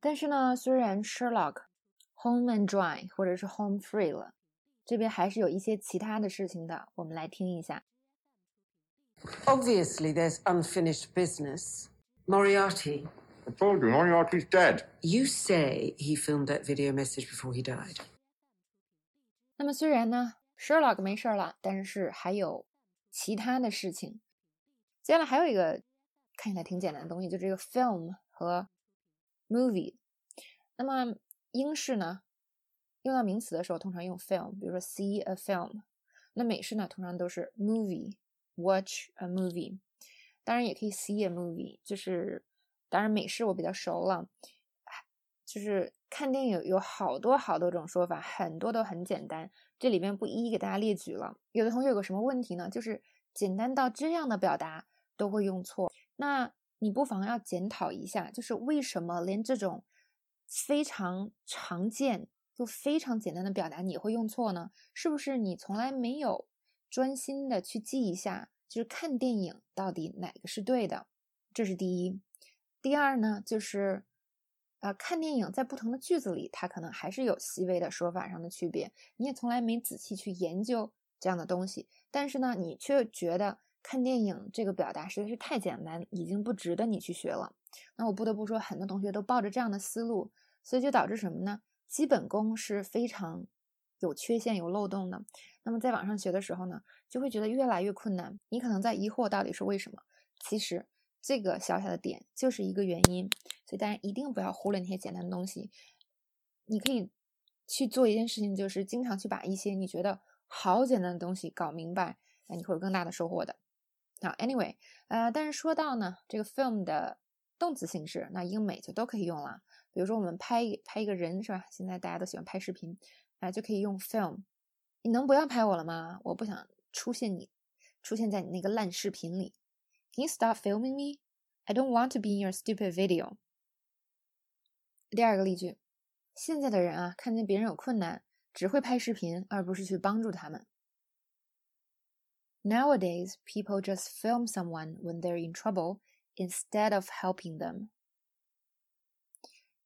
但是呢，虽然 Sherlock home and dry 或者是 home free 了，这边还是有一些其他的事情的。我们来听一下。Obviously, there's unfinished business. Moriarty. I told you, Moriarty's dead. You say he filmed that video message before he died. 那么虽然呢，Sherlock 没事了，但是还有其他的事情。接下来还有一个看起来挺简单的东西，就这个 film 和 movie。那么英式呢，用到名词的时候通常用 film，比如说 see a film。那美式呢，通常都是 movie，watch a movie。当然也可以 see a movie，就是当然美式我比较熟了，就是看电影有好多好多种说法，很多都很简单，这里边不一一给大家列举了。有的同学有个什么问题呢？就是简单到这样的表达都会用错，那你不妨要检讨一下，就是为什么连这种非常常见就非常简单的表达你会用错呢？是不是你从来没有专心的去记一下，就是看电影到底哪个是对的？这是第一。第二呢，就是啊，看电影在不同的句子里，它可能还是有细微的说法上的区别，你也从来没仔细去研究这样的东西，但是呢，你却觉得看电影这个表达实在是太简单，已经不值得你去学了。那我不得不说，很多同学都抱着这样的思路，所以就导致什么呢？基本功是非常有缺陷、有漏洞的。那么在网上学的时候呢，就会觉得越来越困难。你可能在疑惑到底是为什么？其实这个小小的点就是一个原因。所以大家一定不要忽略那些简单的东西。你可以去做一件事情，就是经常去把一些你觉得好简单的东西搞明白，那你会有更大的收获的。好，Anyway，呃，但是说到呢，这个 film 的动词形式，那英美就都可以用了。比如说我们拍拍一个人是吧？现在大家都喜欢拍视频，啊，就可以用 film。你能不要拍我了吗？我不想出现你，出现在你那个烂视频里。Can you stop filming me? I don't want to be in your stupid video. 第二个例句，现在的人啊，看见别人有困难，只会拍视频，而不是去帮助他们。Nowadays, people just film someone when they're in trouble instead of helping them.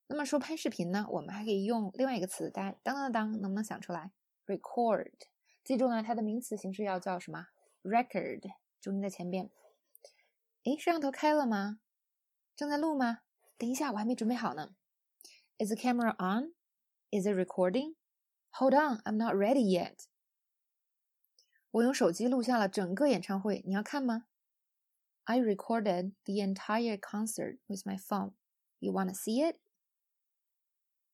那么说拍视频呢，我们还可以用另外一个词，大家当当当，能不能想出来？Record，记住呢，它的名词形式要叫什么？Record，重音在前边。诶，摄像头开了吗？正在录吗？等一下，我还没准备好呢。Is the camera on? Is it recording? Hold on, I'm not ready yet. 我用手机录下了整个演唱会，你要看吗？I recorded the entire concert with my phone. You wanna see it?